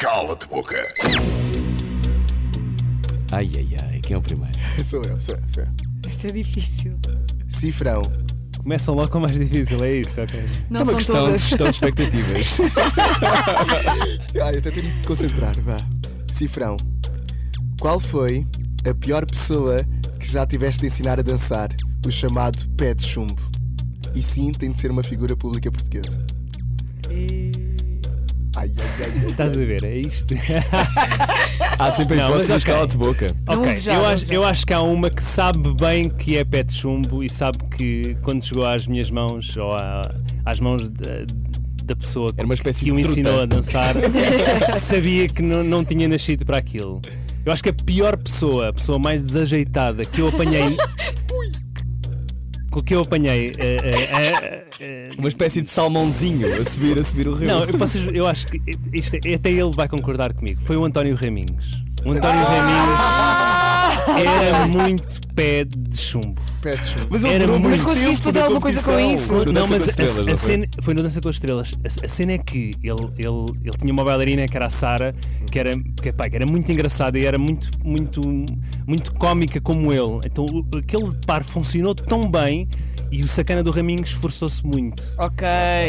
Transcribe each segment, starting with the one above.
Cala-te boca. Ai, ai, ai, quem é o primeiro? Sou eu, sou eu, sou eu. Isto é difícil. Cifrão. Começam logo com o mais difícil, é isso, ok. Não é uma são questão de todas. gestão de expectativas. Ah, eu até tenho de me concentrar, vá. Cifrão. Qual foi a pior pessoa que já tiveste de ensinar a dançar? O chamado pé de chumbo. E sim, tem de ser uma figura pública portuguesa. Ai, ai, ai, ai. Estás a ver, é isto. Há sempre a Não, hipótese mas de de boca. Ok, já, eu, acho, eu acho que há uma que sabe bem que é pé de chumbo e sabe que quando chegou às minhas mãos ou à- às mãos da, da pessoa Era uma espécie que o de truta. ensinou a dançar, sabia que não, não tinha nascido para aquilo. Eu acho que a pior pessoa, a pessoa mais desajeitada que eu apanhei. Com que eu apanhei. eh, eh, eh, Uma espécie de salmãozinho a subir, a subir o rio. Não, eu, vocês, eu acho que isto é- até ele vai concordar comigo. Foi o António Raminhos. O António Raminhos era muito pé de chumbo. Pé de chumbo. Mas ele Era durou muito- Mas conseguiste fazer alguma coisa com isso? No não, mas com as a- Estrelas, a, não foi? cena foi no Dança com as Estrelas. A, a cena é que ele, ele, ele tinha uma bailarina que era a Sara, que era, que, pá, que era muito engraçada e era muito, muito, muito cómica como ele. Então aquele par funcionou tão bem e o sacana do Raminhos esforçou-se muito. Ok.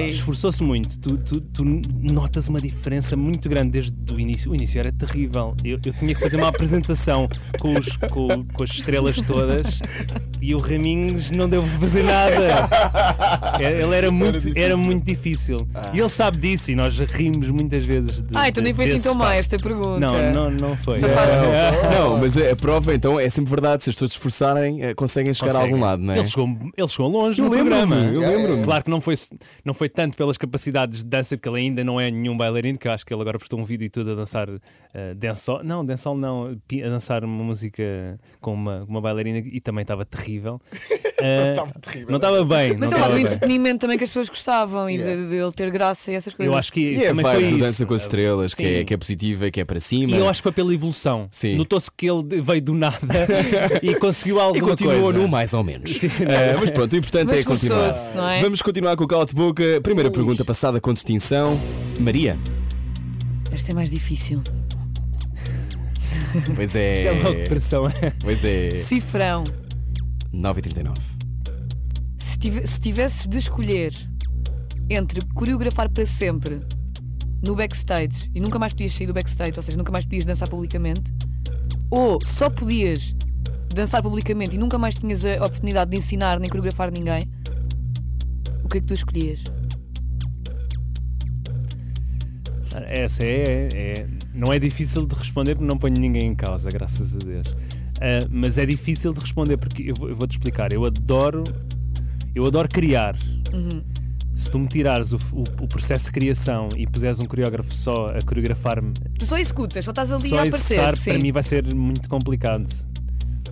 Esforçou-se muito. Tu, tu- tu notas uma diferença muito grande desde o início. O início era terrível. Eu, eu tinha que fazer uma apresentação com, os- com- com as estrelas todas e o Raminhos não deu para fazer nada. É, Ele era muito, difícil. era muito difícil. E ele sabe disso e nós rimos muitas vezes de. Ah, então nem foi assim tão má esta pergunta. Não, não, não foi. Só faz- Não, mas a, a prova então é sempre verdade. Se as pessoas se esforçarem, eh, conseguem chegar a algum lado, não é? Ele chegou, ele chegou longe Eu no lembro-me, programa. eu lembro-me. Claro que não foi, não foi tanto pelas capacidades de dança, porque ele ainda não é nenhum bailarino, que eu acho que ele agora postou um vídeo e tudo a dançar uh, dancehall. Não, dancehall não, a dançar uma música com uma, uma bailarina e também estava terrível. Uh, Estava terrível. não estava bem. Mas não é lá do bem. entretenimento também que as pessoas gostavam e Yeah. de, de ele ter graça e essas coisas. Eu acho que E é a também vibe foi isso. Dança com as Estrelas, que é, que é positiva, que é para cima. E eu acho que foi pela evolução. Sim. Notou-se que ele veio do nada e conseguiu E alguma continuou coisa. no mais ou menos. Sim. Eh, mas pronto, o importante Mas é continuar. é? Vamos continuar com o cala de boca. Primeira pergunta passada com distinção. Maria. Esta é mais difícil. Pois Isto é logo é. pressão. Pois é. Cifrão. 9h39. Se, tive- se tivesses de escolher entre coreografar para sempre no backstage e nunca mais podias sair do backstage, ou seja, nunca mais podias dançar publicamente, ou só podias dançar publicamente e nunca mais tinhas a oportunidade de ensinar nem coreografar ninguém, o que é que tu escolhias? Essa é, é- Não é difícil de responder porque não ponho ninguém em causa, graças a Deus. Ah, mas é difícil de responder porque eu, vou- eu vou-te explicar. Eu adoro. Eu adoro criar. Se tu me tirares o, o- o processo de criação e puseres um coreógrafo só a coreografar-me, Tu só executas, só estás ali só a aparecer, executar, sim. para mim vai ser muito complicado.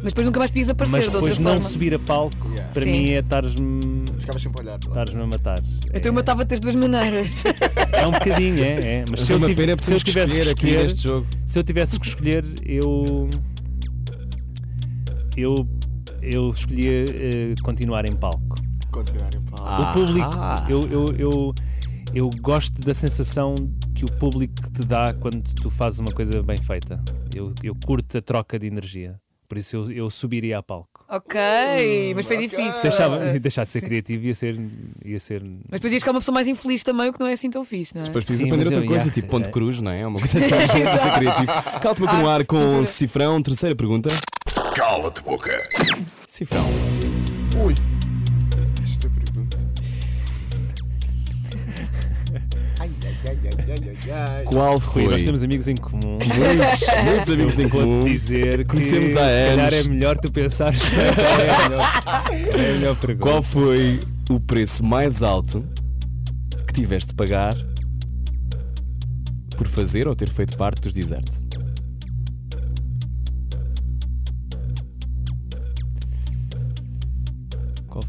mas depois nunca mais podias aparecer Mas de outra depois não forma. subir a palco, Yeah. para Sim. mim é estares-me Ficava sempre a olhar. estares-me a matar. Então eu É- matava-te das duas maneiras. É um bocadinho, é. é. Mas, Mas se é eu, tive- pena se eu tivesse que escolher aqui escolher, neste jogo. se eu tivesse que escolher, eu. Eu. Eu escolhia eh, continuar em palco. Continuar em pau. O público. Ah. Eu, eu, eu, eu gosto da sensação que o público te dá quando tu fazes uma coisa bem feita. Eu, eu curto a troca de energia. Por isso eu, eu subiria a palco. ok, mas foi difícil. Deixava, deixar de ser criativo ia ser. Ia ser Mas depois ias ficar uma pessoa mais infeliz também, o que não é assim tão fixe, não é? Depois podias Sim, aprender mas outra eu- coisa, yeah, tipo ponto é. cruz, não é? Uma coisa assim, a ser criativo. Cala-te para continuar com. Cifrão. Terceira pergunta. Cala-te boca. Cifrão. Ui. Esta pergunta. Ai, ai, ai, ai, ai, ai, ai. Qual foi? Nós temos amigos em comum. muitos, muitos amigos em comum. dizer que Conhecemos se há calhar anos. é melhor tu pensares qual é a melhor, é a melhor pergunta. Qual foi o preço mais alto que tiveste de pagar por fazer ou ter feito parte dos desertos?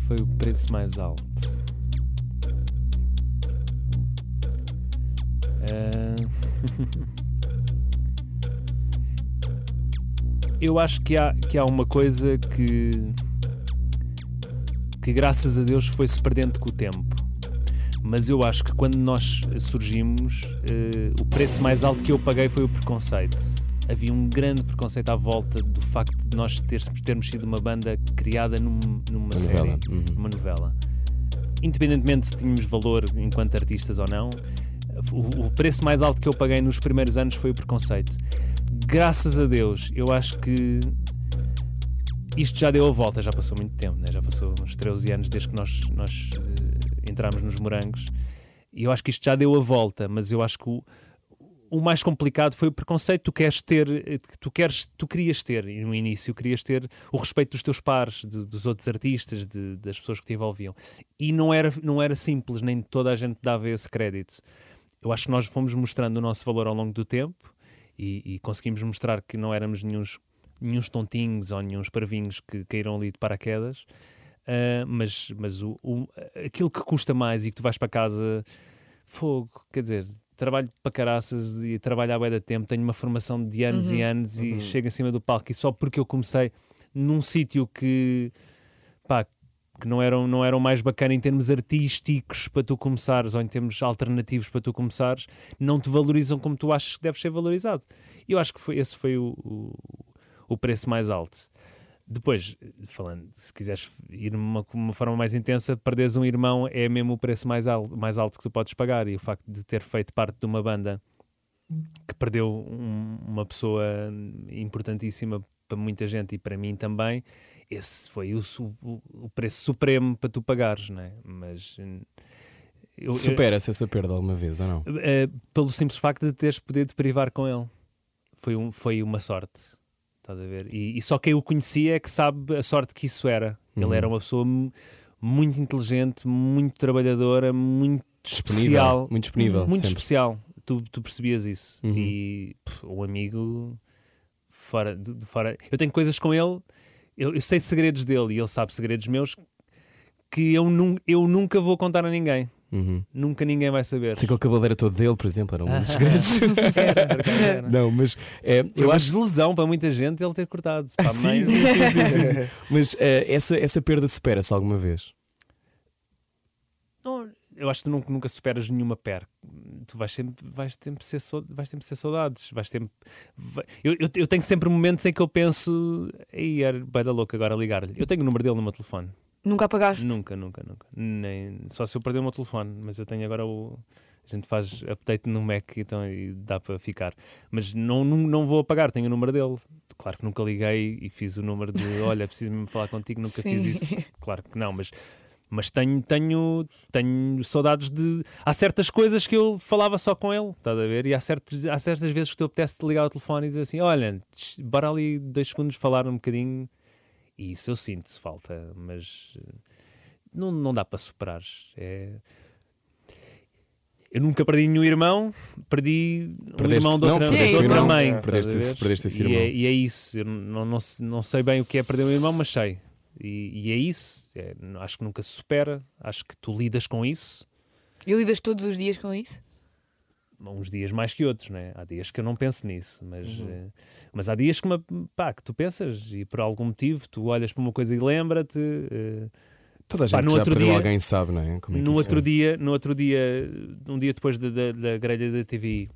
Foi o preço mais alto? Ah, Eu acho que há, que há uma coisa que, que graças a Deus foi-se perdendo com o tempo. Mas eu acho que quando nós surgimos, eh, o preço mais alto que eu paguei foi o preconceito. Havia um grande preconceito à volta do facto de nós termos, termos sido uma banda criada num- numa Uma série, novela, uhum. numa novela. Independentemente se tínhamos valor enquanto artistas ou não, o, o preço mais alto que eu paguei nos primeiros anos foi o preconceito. Graças a Deus, eu acho que isto já deu a volta, já passou muito tempo, né? já passou uns 13 anos desde que nós, nós eh, entramos nos morangos. E eu acho que isto já deu a volta, mas eu acho que o, o mais complicado foi o preconceito que tu queres ter, que tu queres, tu querias ter no início, querias ter o respeito dos teus pares, de- dos outros artistas, de- das pessoas que te envolviam. E não era, não era simples, nem toda a gente dava esse crédito. Eu acho que nós fomos mostrando o nosso valor ao longo do tempo e, e conseguimos mostrar que não éramos nenhuns, nenhuns tontinhos ou nenhuns parvinhos que caíram ali de paraquedas. Ah, mas mas o, o- aquilo que custa mais e que tu vais para casa, fogo, quer dizer, trabalho para caraças e trabalho há bué de tempo, tenho uma formação de anos e anos e chego em cima do palco e só porque eu comecei num sítio que pá, que não eram, não eram mais bacana em termos artísticos para tu começares ou em termos alternativos para tu começares, não te valorizam como tu achas que deves ser valorizado. E eu acho que foi, esse foi o, o, o preço mais alto. Depois, falando, se quiseres ir uma, com uma forma mais intensa, perderes um irmão é mesmo o preço mais alto, mais alto que tu podes pagar. E o facto de ter feito parte de uma banda que perdeu um- uma pessoa importantíssima para muita gente e para mim também, esse foi o, o- o preço supremo para tu pagares, não é? Mas Supera-se essa perda alguma vez ou não? eh, pelo simples facto de teres podido privar com ele. Foi, um, foi uma sorte. Estás a ver? E, e só quem o conhecia é que sabe a sorte que isso era. Uhum. Ele era uma pessoa mu- muito inteligente, muito trabalhadora, muito Disponível, especial. muito disponível, Muito sempre. especial. Tu, tu percebias isso. Uhum. E pff, o amigo fora, de, fora. Eu tenho coisas com ele, eu, eu sei segredos dele e ele sabe segredos meus que eu, nun, eu nunca vou contar a ninguém. Uhum. Nunca ninguém vai saber. Que aquele cabelo era todo dele, por exemplo, era um dos segredos. não, mas é, eu acho desilusão para muita gente ele ter cortado. Para a mãe, Sim, sim, sim, sim, sim, sim. Mas eh, essa, essa perda supera-se alguma vez? Não, eu acho que tu nunca, nunca superas nenhuma perca. Tu vais sempre, vais sempre, ser, vais sempre ser saudades. Vais sempre, vai- eu, eu, eu tenho sempre momentos em que eu penso, aí era bem da louca agora ligar-lhe. Eu tenho o número dele no meu telefone. Nunca apagaste? Nunca, nunca, nunca. Nem, só se eu perder o meu telefone, mas eu tenho agora o. A gente faz update no Mac então, e dá para ficar. Mas não, não, não vou apagar, tenho o número dele. Claro que nunca liguei e fiz o número de olha, preciso mesmo falar contigo, nunca Sim. fiz isso. Claro que não, mas, mas tenho, tenho, tenho saudades de. Há certas coisas que eu falava só com ele, estás a ver? E há, certos, há certas vezes que tu apetece te ligar ao telefone e dizer assim: olha, tch, bora ali dois segundos falar um bocadinho. E isso eu sinto falta, mas eh, não, não dá para superar. É... Eu nunca perdi nenhum irmão, perdi um Perdeste- irmão de não, outra, perdeste de um outra irmão. mãe. É. Perdeste esse- perdeste esse e, irmão. é, e é isso. Eu não, não, não sei bem o que é perder um irmão, mas sei. E, e é isso. É, não- acho que nunca se supera. Acho que tu lidas com isso. E lidas todos os dias com isso? Uns dias mais que outros, né? Há dias que eu não penso nisso, mas, Uhum. eh, mas há dias que, me- pá, que tu pensas e por algum motivo tu olhas para uma coisa e lembra-te. eh, Toda a Pá, gente no que já outro dia- alguém sabe, não é? Como é que no outro é? dia, no outro dia, um dia depois da, da, da grelha da TV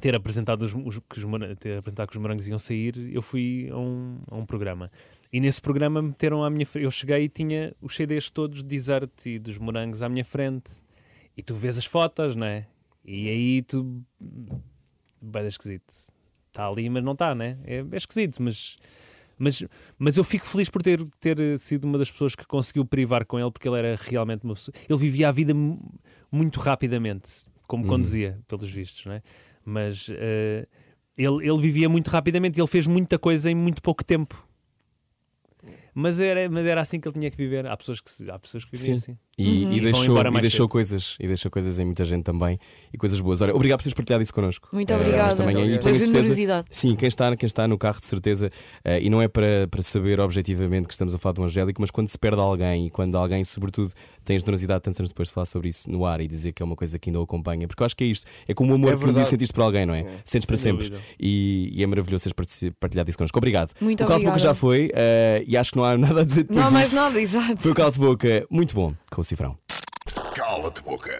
ter apresentado os, os- que os, ter apresentado que os morangos iam sair, eu fui a um, a um programa. E nesse programa meteram à minha frente. Eu cheguei e tinha os CDs todos de Desert e dos morangos à minha frente. E tu vês as fotos, não é? E aí tu. Dar esquisito. Está ali, mas não está, né? É, é esquisito, mas. Mas, mas eu fico feliz por ter, ter sido uma das pessoas que conseguiu privar com ele, porque ele era realmente uma pessoa. Ele vivia a vida mu- muito rapidamente, como Uhum. conduzia, pelos vistos, não é? Mas eh, ele, ele vivia muito rapidamente e ele fez muita coisa em muito pouco tempo. Mas era, mas era assim que ele tinha que viver. Há pessoas que, há pessoas que vivem Sim. assim. E, Uhum. e E deixou, e deixou cedo. coisas, e deixou coisas em muita gente também e coisas boas. Olha, obrigado por teres partilhado isso connosco. Muito Eh, obrigada. esta manhã. E Pela tenho Pela certeza- generosidade. Sim, quem está, quem está no carro de certeza, eh, e não é para, para saber objetivamente que estamos a falar de um angélico, mas quando se perde alguém e quando alguém, sobretudo, tem a generosidade tantos anos depois de falar sobre isso no ar e dizer que é uma coisa que ainda o acompanha, porque eu acho que é isto, é como o amor É que um dia sentiste por alguém, não é? Sentes para Sem sempre. E, e é maravilhoso partici- partilhado isso connosco. Obrigado. Muito o Cala de Boca já foi eh, e acho que não há nada a dizer depois Não há mais nada, exato. Foi o Cala de Boca, muito bom, com Cifrão. Cala Cala-te boca.